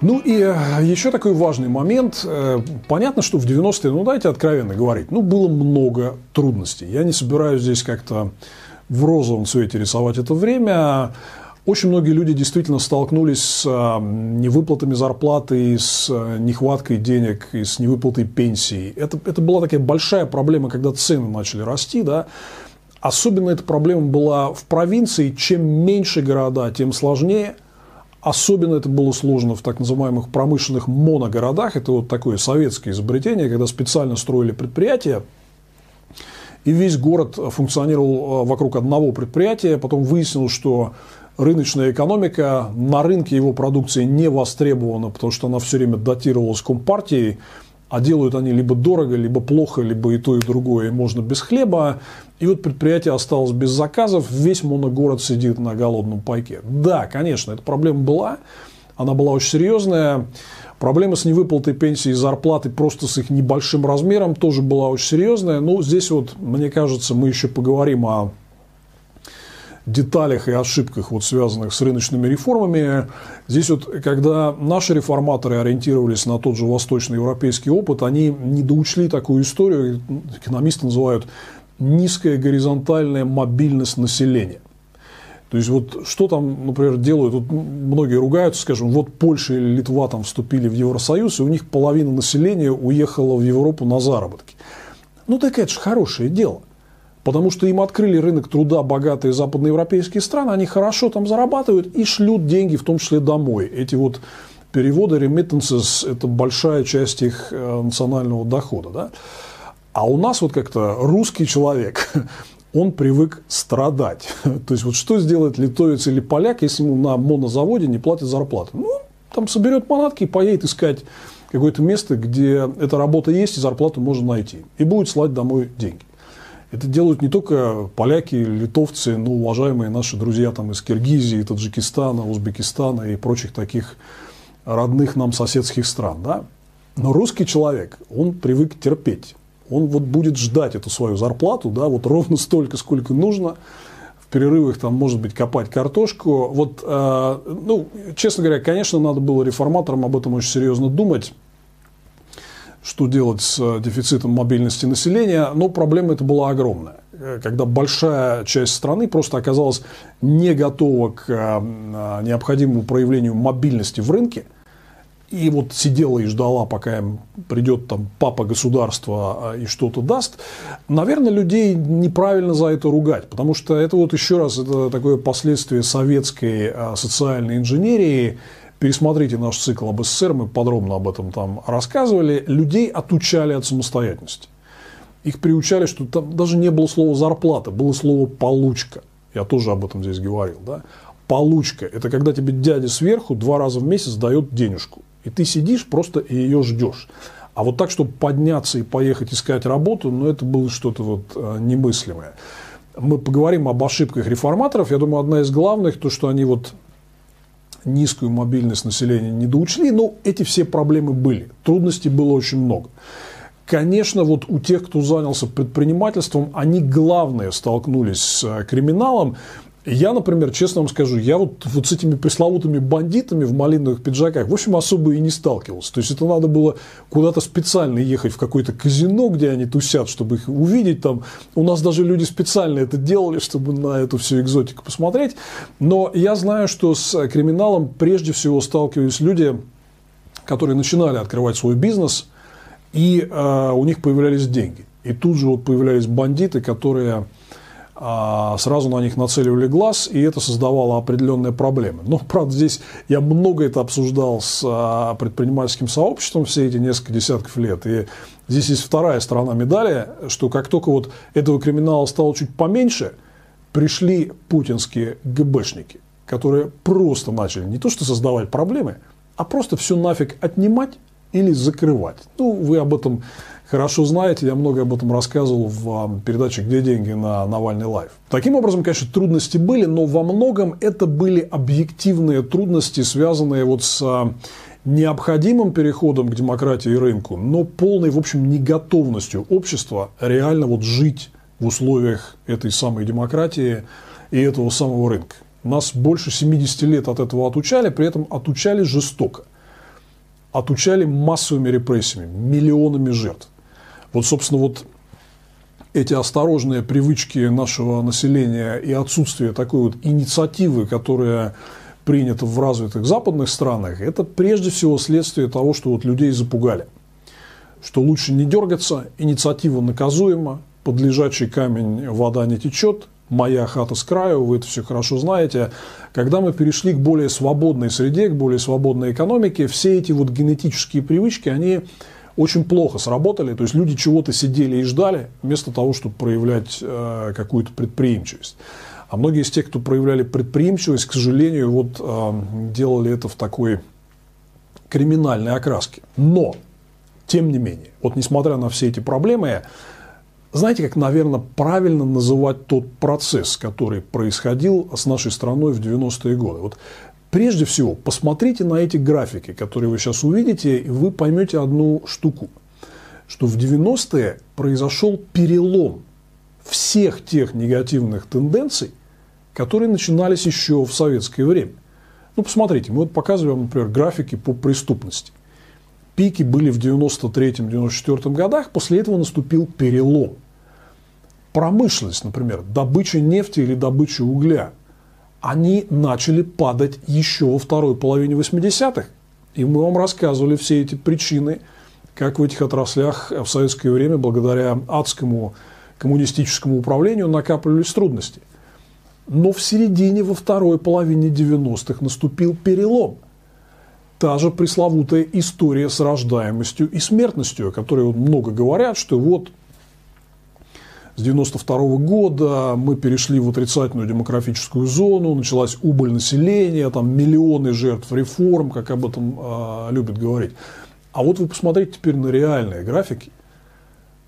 Ну и э, еще такой важный момент. Э, понятно, что в 90-е, ну давайте откровенно говорить, ну было много трудностей. Я не собираюсь здесь как-то в розовом цвете рисовать это время. Очень многие люди действительно столкнулись с э, невыплатами зарплаты, с нехваткой денег, с невыплатой пенсий. Это, это была такая большая проблема, когда цены начали расти. Да? Особенно эта проблема была в провинции. Чем меньше города, тем сложнее – Особенно это было сложно в так называемых промышленных моногородах. Это вот такое советское изобретение, когда специально строили предприятия, и весь город функционировал э, вокруг одного предприятия. Потом выяснилось, что рыночная экономика, на рынке его продукции не востребована, потому что она все время датировалась компартией а делают они либо дорого, либо плохо, либо и то, и другое, и можно без хлеба. И вот предприятие осталось без заказов, весь моногород сидит на голодном пайке. Да, конечно, эта проблема была, она была очень серьезная. Проблема с невыплатой пенсии и зарплаты просто с их небольшим размером тоже была очень серьезная. Но здесь вот, мне кажется, мы еще поговорим о деталях и ошибках, вот, связанных с рыночными реформами. Здесь вот, когда наши реформаторы ориентировались на тот же восточноевропейский опыт, они не доучли такую историю, экономисты называют низкая горизонтальная мобильность населения. То есть, вот что там, например, делают, вот многие ругаются, скажем, вот Польша или Литва там вступили в Евросоюз, и у них половина населения уехала в Европу на заработки. Ну, так это же хорошее дело. Потому что им открыли рынок труда богатые западноевропейские страны, они хорошо там зарабатывают и шлют деньги, в том числе домой. Эти вот переводы, remittances – это большая часть их э, национального дохода. Да? А у нас вот как-то русский человек, он привык страдать. То есть, вот что сделает литовец или поляк, если ему на монозаводе не платят зарплату? Ну, там соберет манатки и поедет искать какое-то место, где эта работа есть и зарплату можно найти. И будет слать домой деньги. Это делают не только поляки, литовцы, но уважаемые наши друзья там из Киргизии, Таджикистана, Узбекистана и прочих таких родных нам соседских стран. Да? Но русский человек, он привык терпеть. Он вот будет ждать эту свою зарплату, да, вот ровно столько, сколько нужно. В перерывах там, может быть, копать картошку. Вот, э, ну, честно говоря, конечно, надо было реформаторам об этом очень серьезно думать что делать с э, дефицитом мобильности населения, но проблема эта была огромная. Э, когда большая часть страны просто оказалась не готова к э, необходимому проявлению мобильности в рынке, и вот сидела и ждала, пока им придет там папа государства и что-то даст, наверное, людей неправильно за это ругать, потому что это вот еще раз это такое последствие советской социальной инженерии, Пересмотрите наш цикл об СССР, мы подробно об этом там рассказывали. Людей отучали от самостоятельности. Их приучали, что там даже не было слова зарплата, было слово получка. Я тоже об этом здесь говорил. Да? Получка – это когда тебе дядя сверху два раза в месяц дает денежку. И ты сидишь просто и ее ждешь. А вот так, чтобы подняться и поехать искать работу, ну, это было что-то вот э, немыслимое. Мы поговорим об ошибках реформаторов. Я думаю, одна из главных, то, что они вот низкую мобильность населения не доучли, но эти все проблемы были. Трудностей было очень много. Конечно, вот у тех, кто занялся предпринимательством, они главные столкнулись с э, криминалом, я, например, честно вам скажу, я вот, вот с этими пресловутыми бандитами в малиновых пиджаках, в общем, особо и не сталкивался. То есть, это надо было куда-то специально ехать в какое-то казино, где они тусят, чтобы их увидеть там. У нас даже люди специально это делали, чтобы на эту всю экзотику посмотреть. Но я знаю, что с криминалом прежде всего сталкивались люди, которые начинали открывать свой бизнес, и э, у них появлялись деньги. И тут же вот появлялись бандиты, которые сразу на них нацеливали глаз, и это создавало определенные проблемы. Но, правда, здесь я много это обсуждал с а, предпринимательским сообществом все эти несколько десятков лет. И здесь есть вторая сторона медали, что как только вот этого криминала стало чуть поменьше, пришли путинские ГБшники, которые просто начали не то что создавать проблемы, а просто все нафиг отнимать или закрывать. Ну, вы об этом хорошо знаете, я много об этом рассказывал в передаче «Где деньги» на Навальный LIVE. Таким образом, конечно, трудности были, но во многом это были объективные трудности, связанные вот с а, необходимым переходом к демократии и рынку, но полной, в общем, неготовностью общества реально вот жить в условиях этой самой демократии и этого самого рынка. Нас больше 70 лет от этого отучали, при этом отучали жестоко – отучали массовыми репрессиями, миллионами жертв. Вот, собственно, вот эти осторожные привычки нашего населения и отсутствие такой вот инициативы, которая принята в развитых западных странах, это прежде всего следствие того, что вот людей запугали. Что лучше не дергаться, инициатива наказуема, под лежачий камень вода не течет, моя хата с краю, вы это все хорошо знаете. Когда мы перешли к более свободной среде, к более свободной экономике, все эти вот генетические привычки, они очень плохо сработали. То есть люди чего-то сидели и ждали, вместо того, чтобы проявлять э, какую-то предприимчивость. А многие из тех, кто проявляли предприимчивость, к сожалению, вот э, делали это в такой криминальной окраске. Но, тем не менее, вот несмотря на все эти проблемы, знаете, как, наверное, правильно называть тот процесс, который происходил с нашей страной в 90-е годы? Вот прежде всего, посмотрите на эти графики, которые вы сейчас увидите, и вы поймете одну штуку, что в 90-е произошел перелом всех тех негативных тенденций, которые начинались еще в советское время. Ну, посмотрите, мы вот показываем, например, графики по преступности пики были в 93-94 годах, после этого наступил перелом. Промышленность, например, добыча нефти или добыча угля, они начали падать еще во второй половине 80-х. И мы вам рассказывали все эти причины, как в этих отраслях в советское время, благодаря адскому коммунистическому управлению, накапливались трудности. Но в середине, во второй половине 90-х наступил перелом – та же пресловутая история с рождаемостью и смертностью, о которой много говорят, что вот с 92 года мы перешли в отрицательную демографическую зону, началась убыль населения, там миллионы жертв реформ, как об этом э, любят говорить. А вот вы посмотрите теперь на реальные графики.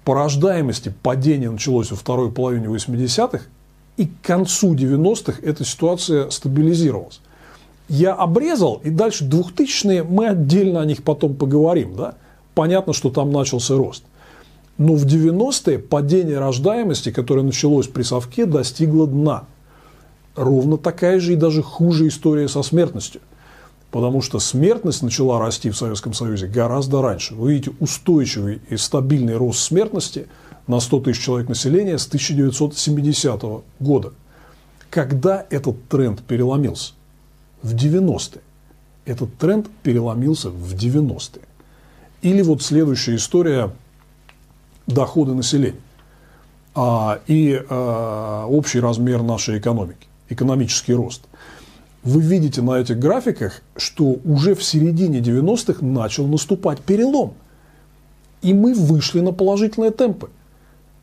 По рождаемости падение началось во второй половине 80-х, и к концу 90-х эта ситуация стабилизировалась я обрезал, и дальше 2000-е мы отдельно о них потом поговорим. Да? Понятно, что там начался рост. Но в 90-е падение рождаемости, которое началось при совке, достигло дна. Ровно такая же и даже хуже история со смертностью. Потому что смертность начала расти в Советском Союзе гораздо раньше. Вы видите устойчивый и стабильный рост смертности на 100 тысяч человек населения с 1970 года. Когда этот тренд переломился? в 90-е. Этот тренд переломился в 90-е. Или вот следующая история – доходы населения а, и а, общий размер нашей экономики, экономический рост. Вы видите на этих графиках, что уже в середине 90-х начал наступать перелом. И мы вышли на положительные темпы.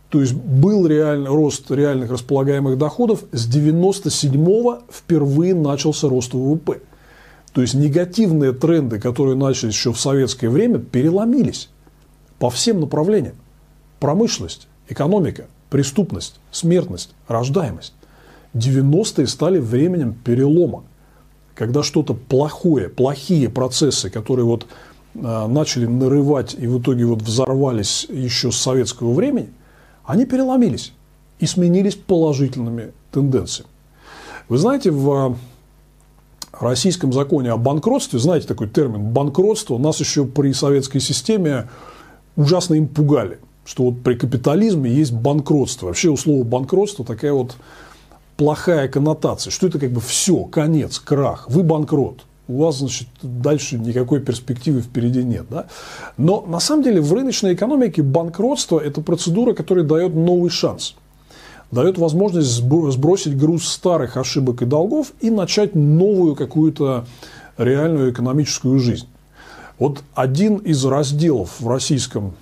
То есть был реальный рост реальных располагаемых доходов, с 97-го впервые начался рост ВВП. То есть негативные тренды, которые начались еще в советское время, переломились по всем направлениям. Промышленность, экономика, преступность, смертность, рождаемость. 90-е стали временем перелома, когда что-то плохое, плохие процессы, которые вот э, начали нарывать и в итоге вот взорвались еще с советского времени, они переломились и сменились положительными тенденциями. Вы знаете, в российском законе о банкротстве, знаете такой термин банкротство, нас еще при советской системе ужасно им пугали, что вот при капитализме есть банкротство. Вообще у слова банкротство такая вот плохая коннотация, что это как бы все, конец, крах, вы банкрот у вас, значит, дальше никакой перспективы впереди нет. Да? Но на самом деле в рыночной экономике банкротство – это процедура, которая дает новый шанс. Дает возможность сбросить груз старых ошибок и долгов и начать новую какую-то реальную экономическую жизнь. Вот один из разделов в российском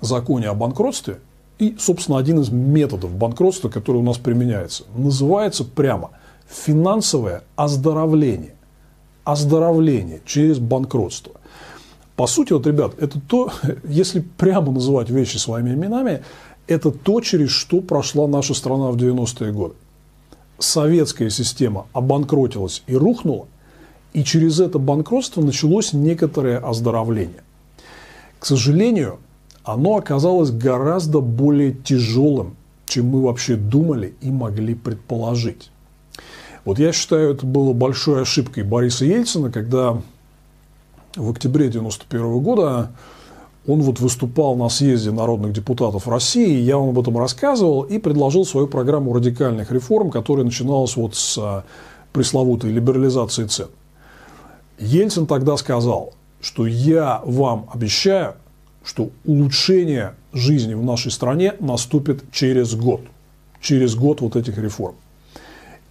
законе о банкротстве и, собственно, один из методов банкротства, который у нас применяется, называется прямо финансовое оздоровление оздоровление через банкротство. По сути, вот, ребят, это то, если прямо называть вещи своими именами, это то, через что прошла наша страна в 90-е годы. Советская система обанкротилась и рухнула, и через это банкротство началось некоторое оздоровление. К сожалению, оно оказалось гораздо более тяжелым, чем мы вообще думали и могли предположить. Вот я считаю, это было большой ошибкой Бориса Ельцина, когда в октябре 1991 года он вот выступал на съезде народных депутатов России, я вам об этом рассказывал и предложил свою программу радикальных реформ, которая начиналась вот с а, пресловутой либерализации цен. Ельцин тогда сказал, что я вам обещаю, что улучшение жизни в нашей стране наступит через год. Через год вот этих реформ.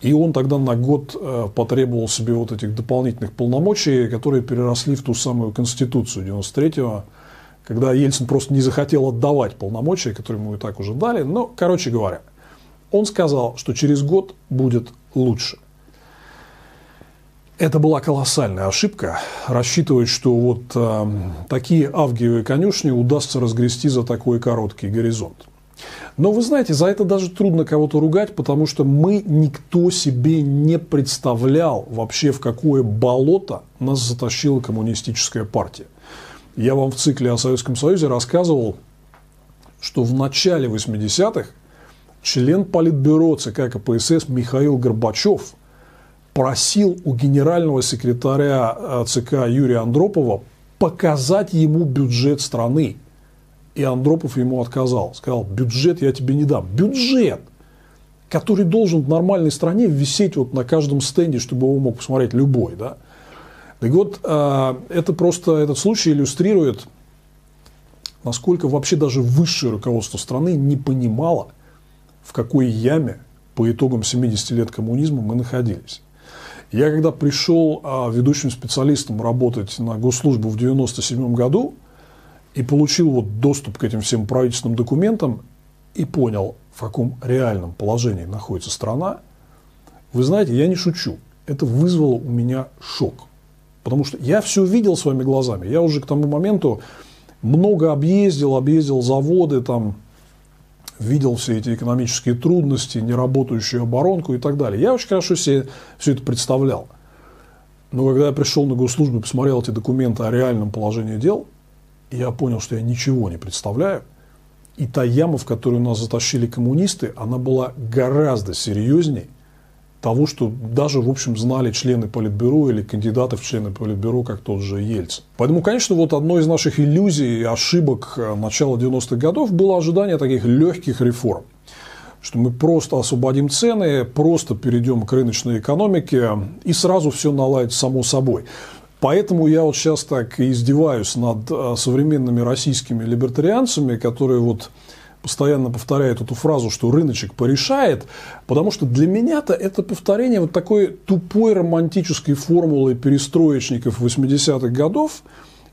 И он тогда на год э, потребовал себе вот этих дополнительных полномочий, которые переросли в ту самую Конституцию 93-го, когда Ельцин просто не захотел отдавать полномочия, которые ему и так уже дали. Но, короче говоря, он сказал, что через год будет лучше. Это была колоссальная ошибка, рассчитывать, что вот э, такие авгиевые конюшни удастся разгрести за такой короткий горизонт. Но вы знаете, за это даже трудно кого-то ругать, потому что мы никто себе не представлял вообще, в какое болото нас затащила коммунистическая партия. Я вам в цикле о Советском Союзе рассказывал, что в начале 80-х член Политбюро ЦК КПСС Михаил Горбачев – просил у генерального секретаря э, ЦК Юрия Андропова показать ему бюджет страны. И Андропов ему отказал. Сказал, бюджет я тебе не дам. Бюджет, который должен в нормальной стране висеть вот на каждом стенде, чтобы его мог посмотреть любой. Да? Так вот, э, это просто, этот случай иллюстрирует, насколько вообще даже высшее руководство страны не понимало, в какой яме по итогам 70 лет коммунизма мы находились. Я когда пришел а, ведущим специалистом работать на госслужбу в 1997 году и получил вот доступ к этим всем правительственным документам и понял, в каком реальном положении находится страна, вы знаете, я не шучу, это вызвало у меня шок. Потому что я все видел своими глазами. Я уже к тому моменту много объездил, объездил заводы, там, видел все эти экономические трудности, неработающую оборонку и так далее. Я очень хорошо себе все это представлял. Но когда я пришел на госслужбу и посмотрел эти документы о реальном положении дел, я понял, что я ничего не представляю. И та яма, в которую нас затащили коммунисты, она была гораздо серьезнее, того, что даже, в общем, знали члены Политбюро или кандидаты в члены Политбюро, как тот же Ельцин. Поэтому, конечно, вот одной из наших иллюзий и ошибок э, начала 90-х годов было ожидание таких легких реформ что мы просто освободим цены, просто перейдем к рыночной экономике и сразу все наладить само собой. Поэтому я вот сейчас так издеваюсь над э, современными российскими либертарианцами, которые вот постоянно повторяет эту фразу, что рыночек порешает, потому что для меня-то это повторение вот такой тупой романтической формулы перестроечников 80-х годов,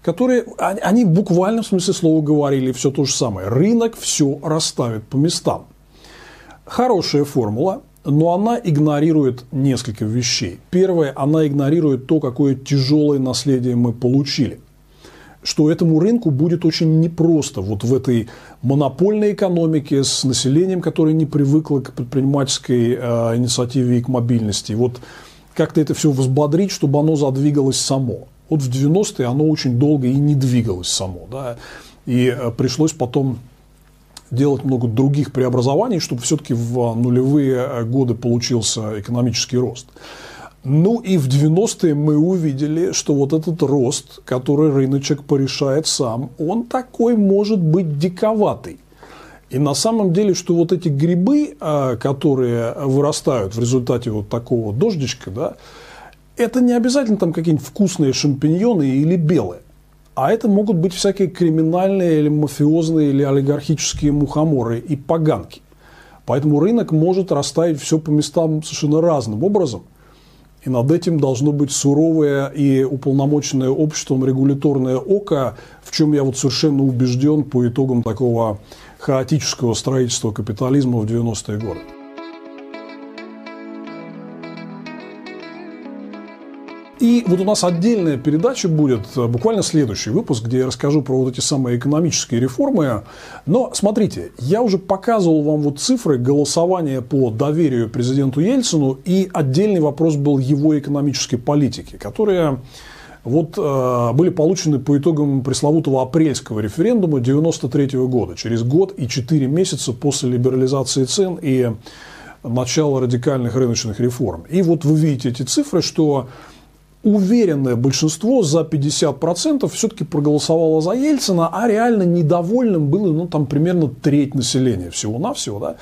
которые, они в буквальном смысле слова говорили все то же самое. Рынок все расставит по местам. Хорошая формула, но она игнорирует несколько вещей. Первое, она игнорирует то, какое тяжелое наследие мы получили – что этому рынку будет очень непросто вот в этой монопольной экономике с населением, которое не привыкло к предпринимательской э, инициативе и к мобильности. Вот как-то это все взбодрить, чтобы оно задвигалось само. Вот в 90-е оно очень долго и не двигалось само. Да? И э, пришлось потом делать много других преобразований, чтобы все-таки в нулевые э, годы получился экономический рост. Ну и в 90-е мы увидели, что вот этот рост, который рыночек порешает сам, он такой может быть диковатый. И на самом деле, что вот эти грибы, а, которые вырастают в результате вот такого дождичка, да, это не обязательно там какие-нибудь вкусные шампиньоны или белые. А это могут быть всякие криминальные или мафиозные или олигархические мухоморы и поганки. Поэтому рынок может расставить все по местам совершенно разным образом. И над этим должно быть суровое и уполномоченное обществом регуляторное око, в чем я вот совершенно убежден по итогам такого хаотического строительства капитализма в 90-е годы. И вот у нас отдельная передача будет, э, буквально следующий выпуск, где я расскажу про вот эти самые экономические реформы. Но смотрите, я уже показывал вам вот цифры голосования по доверию президенту Ельцину, и отдельный вопрос был его экономической политики, которые вот э, были получены по итогам пресловутого апрельского референдума 1993 года, через год и 4 месяца после либерализации цен и начала радикальных рыночных реформ. И вот вы видите эти цифры, что уверенное большинство за 50% все-таки проголосовало за Ельцина, а реально недовольным было ну, там, примерно треть населения всего-навсего. Да?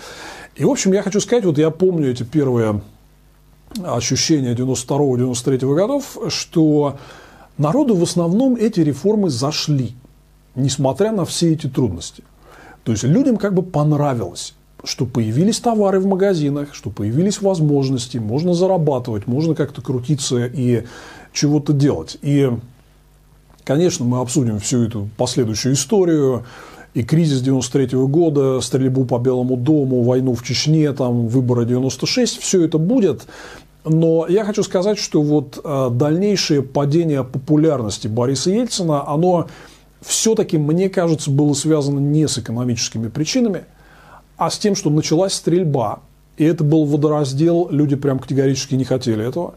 И, в общем, я хочу сказать, вот я помню эти первые ощущения 92-93 годов, что народу в основном эти реформы зашли, несмотря на все эти трудности. То есть людям как бы понравилось что появились товары в магазинах, что появились возможности, можно зарабатывать, можно как-то крутиться и чего-то делать. И, конечно, мы обсудим всю эту последующую историю, и кризис 93 -го года, стрельбу по Белому дому, войну в Чечне, там, выборы 96, все это будет. Но я хочу сказать, что вот а, дальнейшее падение популярности Бориса Ельцина, оно все-таки, мне кажется, было связано не с экономическими причинами – а с тем, что началась стрельба, и это был водораздел, люди прям категорически не хотели этого.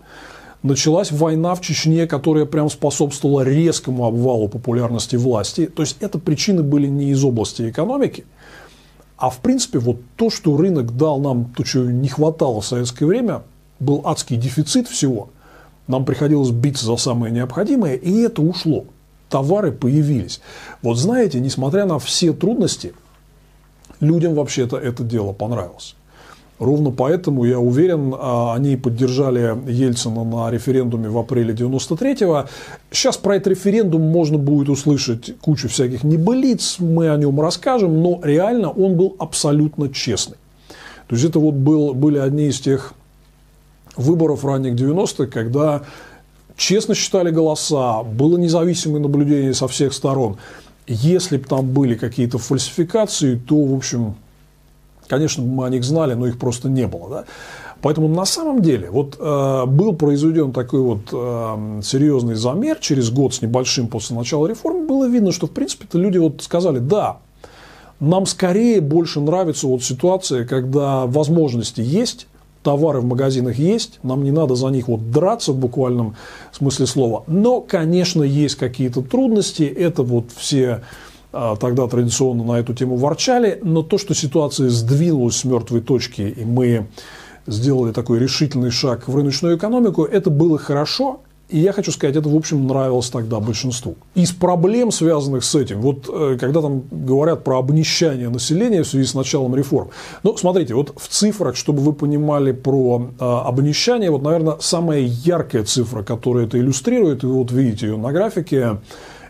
Началась война в Чечне, которая прям способствовала резкому обвалу популярности власти. То есть это причины были не из области экономики, а в принципе вот то, что рынок дал нам, то, чего не хватало в советское время, был адский дефицит всего. Нам приходилось биться за самое необходимое, и это ушло. Товары появились. Вот знаете, несмотря на все трудности – людям вообще-то это дело понравилось. Ровно поэтому, я уверен, а, они поддержали Ельцина на референдуме в апреле 93-го. Сейчас про этот референдум можно будет услышать кучу всяких небылиц, мы о нем расскажем, но реально он был абсолютно честный. То есть это вот был, были одни из тех выборов ранних 90-х, когда честно считали голоса, было независимое наблюдение со всех сторон – если бы там были какие-то фальсификации, то, в общем, конечно, мы о них знали, но их просто не было. Да? Поэтому на самом деле вот э, был произведен такой вот э, серьезный замер через год с небольшим после начала реформы, было видно, что в принципе-то люди вот сказали, да, нам скорее больше нравится вот ситуация, когда возможности есть, товары в магазинах есть, нам не надо за них вот драться в буквальном смысле слова. Но, конечно, есть какие-то трудности, это вот все а, тогда традиционно на эту тему ворчали, но то, что ситуация сдвинулась с мертвой точки, и мы сделали такой решительный шаг в рыночную экономику, это было хорошо, и я хочу сказать, это, в общем, нравилось тогда большинству. Из проблем, связанных с этим, вот э, когда там говорят про обнищание населения в связи с началом реформ, ну, смотрите, вот в цифрах, чтобы вы понимали про э, обнищание, вот, наверное, самая яркая цифра, которая это иллюстрирует, и вы вот видите ее на графике,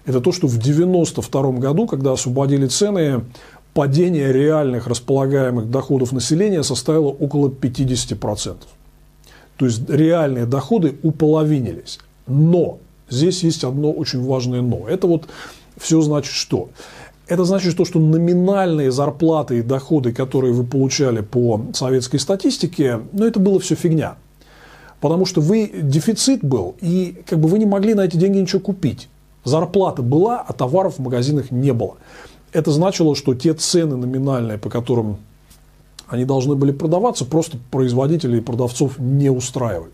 это то, что в 1992 году, когда освободили цены, падение реальных располагаемых доходов населения составило около 50%. То есть реальные доходы уполовинились. Но здесь есть одно очень важное но. Это вот все значит что? Это значит то, что номинальные зарплаты и доходы, которые вы получали по советской статистике, ну это было все фигня. Потому что вы дефицит был, и как бы вы не могли на эти деньги ничего купить. Зарплата была, а товаров в магазинах не было. Это значило, что те цены номинальные, по которым они должны были продаваться, просто производителей и продавцов не устраивали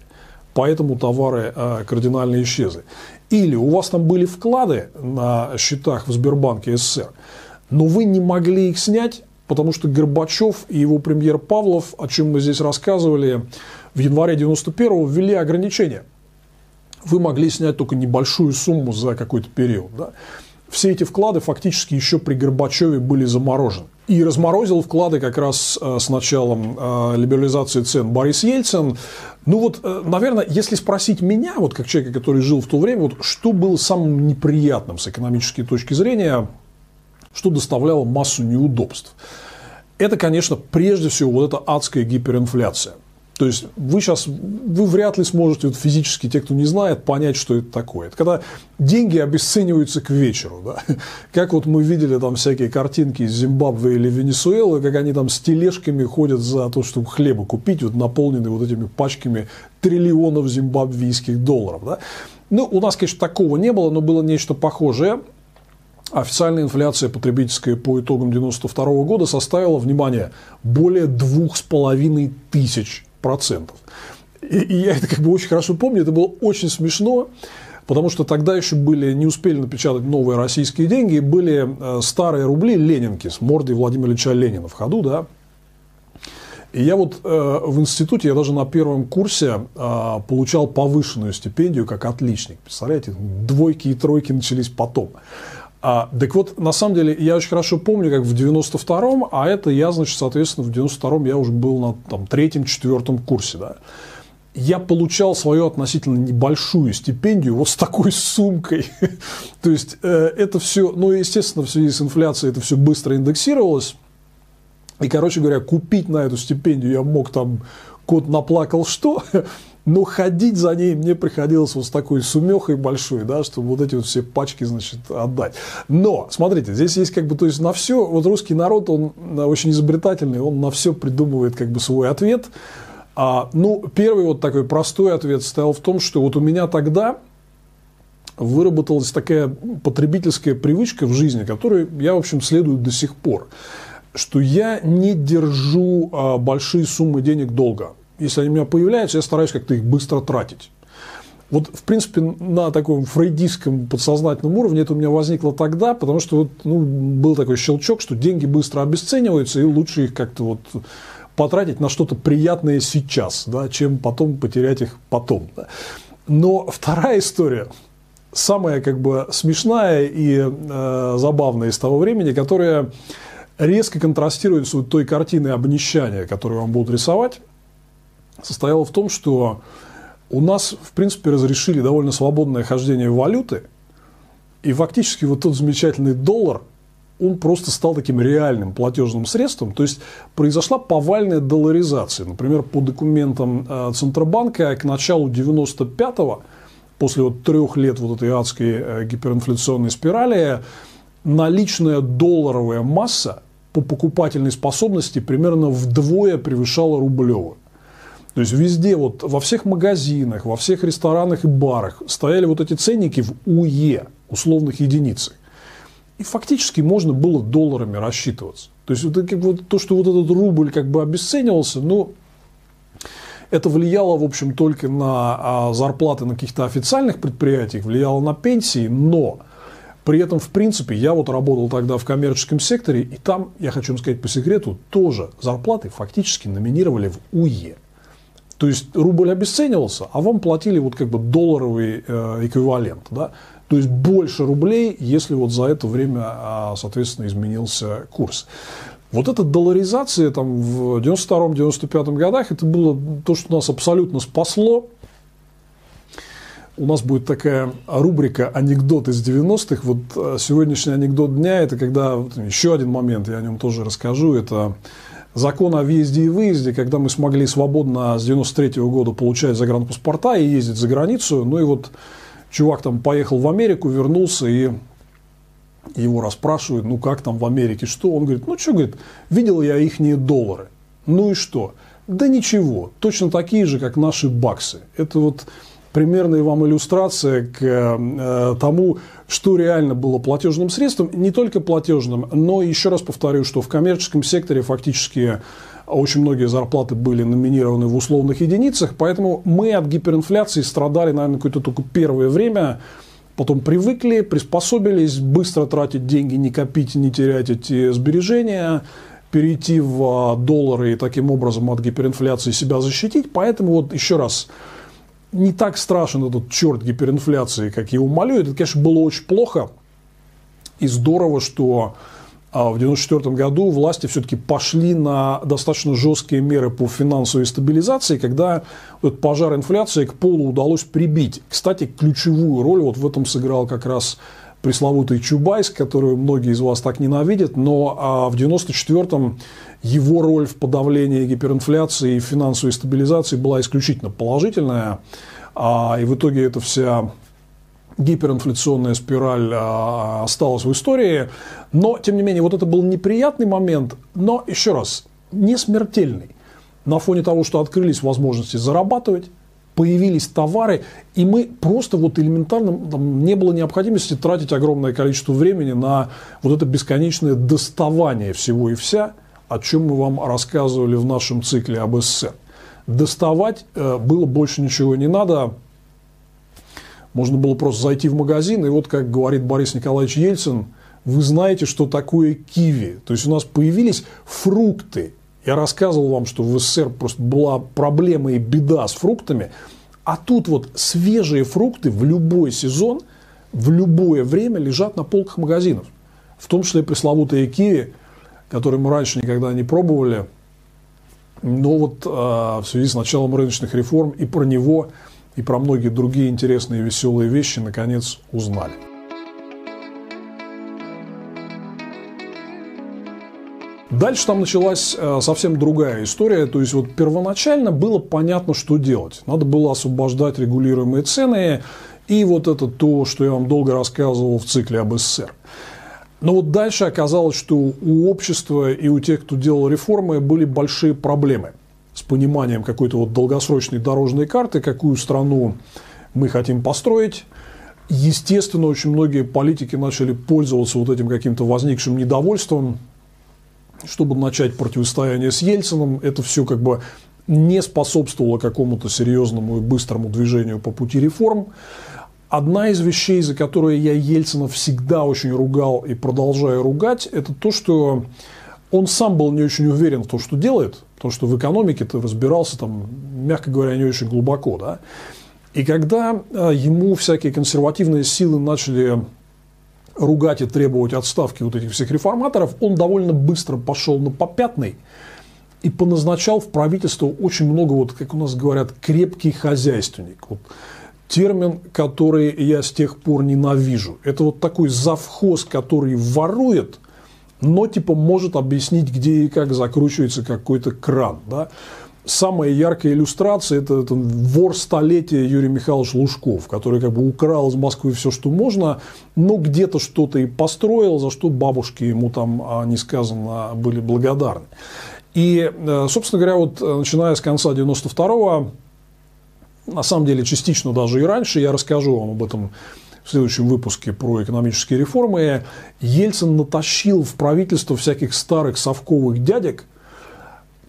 поэтому товары э, кардинально исчезли. Или у вас там были вклады на счетах в Сбербанке СССР, но вы не могли их снять, потому что Горбачев и его премьер Павлов, о чем мы здесь рассказывали, в январе 91-го ввели ограничения. Вы могли снять только небольшую сумму за какой-то период. Да? Все эти вклады фактически еще при Горбачеве были заморожены. И разморозил вклады как раз э, с началом э, либерализации цен Борис Ельцин. Ну вот, э, наверное, если спросить меня, вот как человека, который жил в то время, вот что было самым неприятным с экономической точки зрения, что доставляло массу неудобств. Это, конечно, прежде всего вот эта адская гиперинфляция – то есть вы сейчас, вы вряд ли сможете вот физически, те, кто не знает, понять, что это такое. Это когда деньги обесцениваются к вечеру. Да? Как вот мы видели там всякие картинки из Зимбабве или Венесуэлы, как они там с тележками ходят за то, чтобы хлеба купить, вот наполненные вот этими пачками триллионов зимбабвийских долларов. Да? Ну, у нас, конечно, такого не было, но было нечто похожее. Официальная инфляция потребительская по итогам 1992 года составила, внимание, более двух с половиной тысяч процентов. И, и я это как бы очень хорошо помню, это было очень смешно, потому что тогда еще были, не успели напечатать новые российские деньги, были э, старые рубли ленинки с мордой Владимира Ильича Ленина в ходу, да. И я вот э, в институте, я даже на первом курсе э, получал повышенную стипендию как отличник. Представляете, двойки и тройки начались потом. А, так вот, на самом деле, я очень хорошо помню, как в 92-м, а это я, значит, соответственно, в 92-м я уже был на там, третьем, четвертом курсе, да. Я получал свою относительно небольшую стипендию вот с такой сумкой. То есть, э, это все, ну, естественно, в связи с инфляцией это все быстро индексировалось. И, короче говоря, купить на эту стипендию я мог там, кот наплакал что, но ходить за ней мне приходилось вот с такой сумехой большой, да, чтобы вот эти вот все пачки, значит, отдать. Но, смотрите, здесь есть как бы, то есть на все, вот русский народ, он очень изобретательный, он на все придумывает как бы свой ответ. А, ну, первый вот такой простой ответ стоял в том, что вот у меня тогда выработалась такая потребительская привычка в жизни, которой я, в общем, следую до сих пор что я не держу а, большие суммы денег долго. Если они у меня появляются, я стараюсь как-то их быстро тратить. Вот, в принципе, на таком фрейдистском подсознательном уровне это у меня возникло тогда, потому что вот, ну, был такой щелчок, что деньги быстро обесцениваются, и лучше их как-то вот потратить на что-то приятное сейчас, да, чем потом потерять их потом. Да. Но вторая история, самая как бы смешная и э, забавная из того времени, которая резко контрастирует с той картиной обнищания, которую вам будут рисовать, состояла в том, что у нас, в принципе, разрешили довольно свободное хождение валюты, и фактически вот тот замечательный доллар, он просто стал таким реальным платежным средством. То есть произошла повальная долларизация. Например, по документам э, Центробанка к началу 95-го, после вот трех лет вот этой адской э, гиперинфляционной спирали, наличная долларовая масса по покупательной способности примерно вдвое превышала рублевую. То есть везде, вот во всех магазинах, во всех ресторанах и барах стояли вот эти ценники в УЕ, условных единицах. И фактически можно было долларами рассчитываться. То есть вот, как вот, то, что вот этот рубль как бы обесценивался, ну, это влияло, в общем, только на а, зарплаты на каких-то официальных предприятиях, влияло на пенсии, но при этом, в принципе, я вот работал тогда в коммерческом секторе, и там, я хочу вам сказать по секрету, тоже зарплаты фактически номинировали в УЕ. То есть рубль обесценивался, а вам платили вот как бы долларовый э, эквивалент. Да? То есть больше рублей, если вот за это время, а, соответственно, изменился курс. Вот эта долларизация там, в 92-95 годах, это было то, что нас абсолютно спасло. У нас будет такая рубрика «Анекдот из 90-х». Вот э, сегодняшний анекдот дня – это когда, еще один момент, я о нем тоже расскажу, это закон о въезде и выезде, когда мы смогли свободно с 93 -го года получать загранпаспорта и ездить за границу. Ну и вот чувак там поехал в Америку, вернулся и его расспрашивают, ну как там в Америке, что? Он говорит, ну что, говорит, видел я ихние доллары. Ну и что? Да ничего, точно такие же, как наши баксы. Это вот примерная вам иллюстрация к э, тому, что реально было платежным средством, не только платежным, но еще раз повторю, что в коммерческом секторе фактически очень многие зарплаты были номинированы в условных единицах, поэтому мы от гиперинфляции страдали, наверное, какое-то только первое время, потом привыкли, приспособились быстро тратить деньги, не копить, не терять эти сбережения, перейти в а, доллары и таким образом от гиперинфляции себя защитить. Поэтому вот еще раз, не так страшен этот черт гиперинфляции, как его малюют. Это, конечно, было очень плохо. И здорово, что а, в 1994 году власти все-таки пошли на достаточно жесткие меры по финансовой стабилизации, когда этот пожар инфляции к полу удалось прибить. Кстати, ключевую роль вот в этом сыграл как раз пресловутый Чубайс, которую многие из вас так ненавидят, но а, в 1994-м его роль в подавлении гиперинфляции и финансовой стабилизации была исключительно положительная, а, и в итоге эта вся гиперинфляционная спираль а, осталась в истории. Но, тем не менее, вот это был неприятный момент, но, еще раз, не смертельный. На фоне того, что открылись возможности зарабатывать, появились товары, и мы просто вот элементарно, там, не было необходимости тратить огромное количество времени на вот это бесконечное доставание всего и вся – о чем мы вам рассказывали в нашем цикле об СССР. Доставать э, было больше ничего не надо. Можно было просто зайти в магазин, и вот, как говорит Борис Николаевич Ельцин, вы знаете, что такое киви. То есть у нас появились фрукты. Я рассказывал вам, что в СССР просто была проблема и беда с фруктами, а тут вот свежие фрукты в любой сезон, в любое время лежат на полках магазинов. В том числе пресловутые киви, которые мы раньше никогда не пробовали. Но вот э, в связи с началом рыночных реформ и про него, и про многие другие интересные и веселые вещи наконец узнали. Дальше там началась э, совсем другая история. То есть вот первоначально было понятно, что делать. Надо было освобождать регулируемые цены и вот это то, что я вам долго рассказывал в цикле об СССР. Но вот дальше оказалось, что у общества и у тех, кто делал реформы, были большие проблемы с пониманием какой-то вот долгосрочной дорожной карты, какую страну мы хотим построить. Естественно, очень многие политики начали пользоваться вот этим каким-то возникшим недовольством чтобы начать противостояние с Ельцином. Это все как бы не способствовало какому-то серьезному и быстрому движению по пути реформ. Одна из вещей, за которые я Ельцина всегда очень ругал и продолжаю ругать, это то, что он сам был не очень уверен в том, что делает, потому что в экономике ты разбирался там, мягко говоря, не очень глубоко. Да? И когда э, ему всякие консервативные силы начали ругать и требовать отставки вот этих всех реформаторов, он довольно быстро пошел на попятный и поназначал в правительство очень много, вот, как у нас говорят, крепкий хозяйственник. Вот, термин, который я с тех пор ненавижу. Это вот такой завхоз, который ворует, но типа может объяснить, где и как закручивается какой-то кран. Да? Самая яркая иллюстрация – это, это вор столетия Юрий Михайлович Лужков, который как бы украл из Москвы все, что можно, но где-то что-то и построил, за что бабушки ему там, а, несказанно, были благодарны. И, э, собственно говоря, вот э, начиная с конца 92-го, на самом деле частично даже и раньше, я расскажу вам об этом в следующем выпуске про экономические реформы, Ельцин натащил в правительство всяких старых совковых дядек –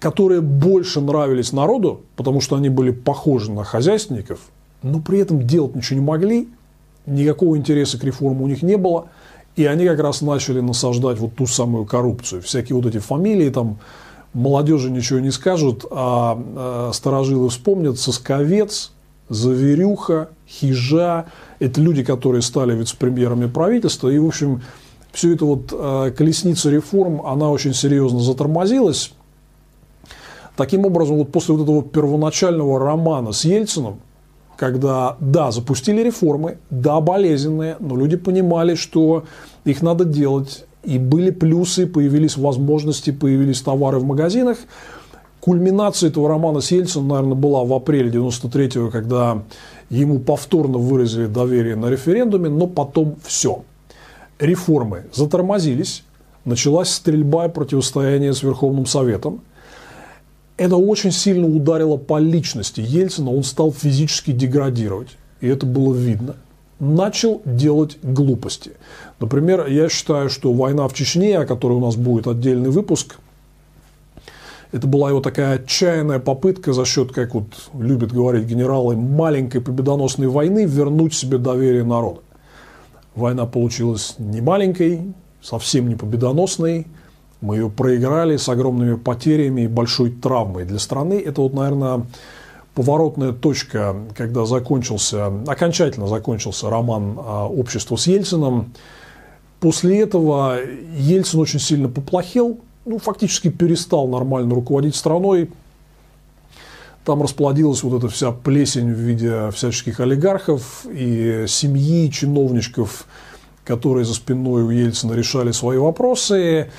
которые больше нравились народу, потому что они были похожи на хозяйственников, но при этом делать ничего не могли, никакого интереса к реформе у них не было, и они как раз начали насаждать вот ту самую коррупцию. Всякие вот эти фамилии, там, молодежи ничего не скажут, а, а старожилы вспомнят, Сосковец, Заверюха, Хижа, это люди, которые стали вице-премьерами правительства, и, в общем, все это вот а, колесница реформ, она очень серьезно затормозилась, Таким образом, вот после вот этого первоначального романа с Ельцином, когда, да, запустили реформы, да, болезненные, но люди понимали, что их надо делать, и были плюсы, появились возможности, появились товары в магазинах. Кульминация этого романа с Ельцином, наверное, была в апреле 93-го, когда ему повторно выразили доверие на референдуме, но потом все. Реформы затормозились, началась стрельба и противостояние с Верховным Советом – это очень сильно ударило по личности Ельцина, он стал физически деградировать, и это было видно. Начал делать глупости. Например, я считаю, что война в Чечне, о которой у нас будет отдельный выпуск, это была его такая отчаянная попытка за счет, как вот любят говорить генералы, маленькой победоносной войны вернуть себе доверие народа. Война получилась не маленькой, совсем не победоносной, мы ее проиграли с огромными потерями и большой травмой для страны. Это вот, наверное, поворотная точка, когда закончился, окончательно закончился роман а, «Общество с Ельцином». После этого Ельцин очень сильно поплохел, ну, фактически перестал нормально руководить страной. Там расплодилась вот эта вся плесень в виде всяческих олигархов и семьи чиновничков, которые за спиной у Ельцина решали свои вопросы.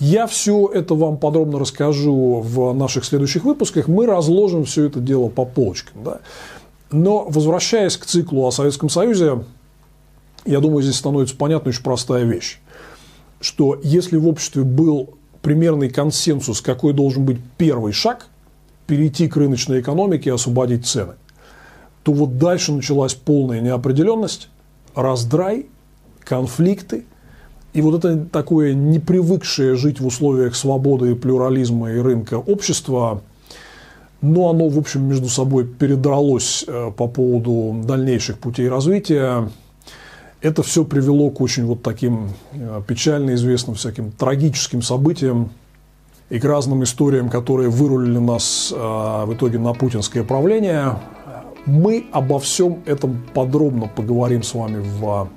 Я все это вам подробно расскажу в наших следующих выпусках. Мы разложим все это дело по полочкам. Да? Но возвращаясь к циклу о Советском Союзе, я думаю, здесь становится понятна очень простая вещь, что если в обществе был примерный консенсус, какой должен быть первый шаг, перейти к рыночной экономике и освободить цены, то вот дальше началась полная неопределенность, раздрай, конфликты, и вот это такое непривыкшее жить в условиях свободы, плюрализма и рынка общества, но оно, в общем, между собой передралось э, по поводу дальнейших путей развития. Это все привело к очень вот таким э, печально известным всяким трагическим событиям, и к разным историям, которые вырулили нас э, в итоге на путинское правление. Мы обо всем этом подробно поговорим с вами в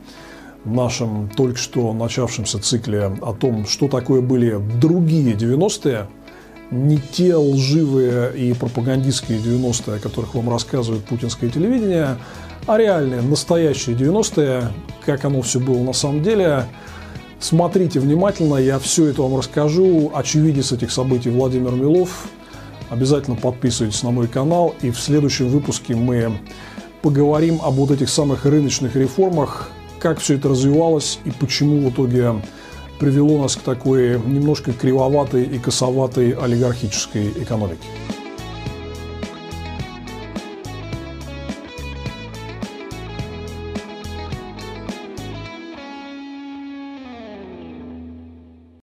нашем только что начавшемся цикле о том, что такое были другие 90-е, не те лживые и пропагандистские 90-е, о которых вам рассказывает путинское телевидение, а реальные, настоящие 90-е, как оно все было на самом деле. Смотрите внимательно, я все это вам расскажу. Очевидец этих событий Владимир Милов. Обязательно подписывайтесь на мой канал. И в следующем выпуске мы поговорим об вот этих самых рыночных реформах, как все это развивалось и почему в итоге привело нас к такой немножко кривоватой и косоватой олигархической экономике.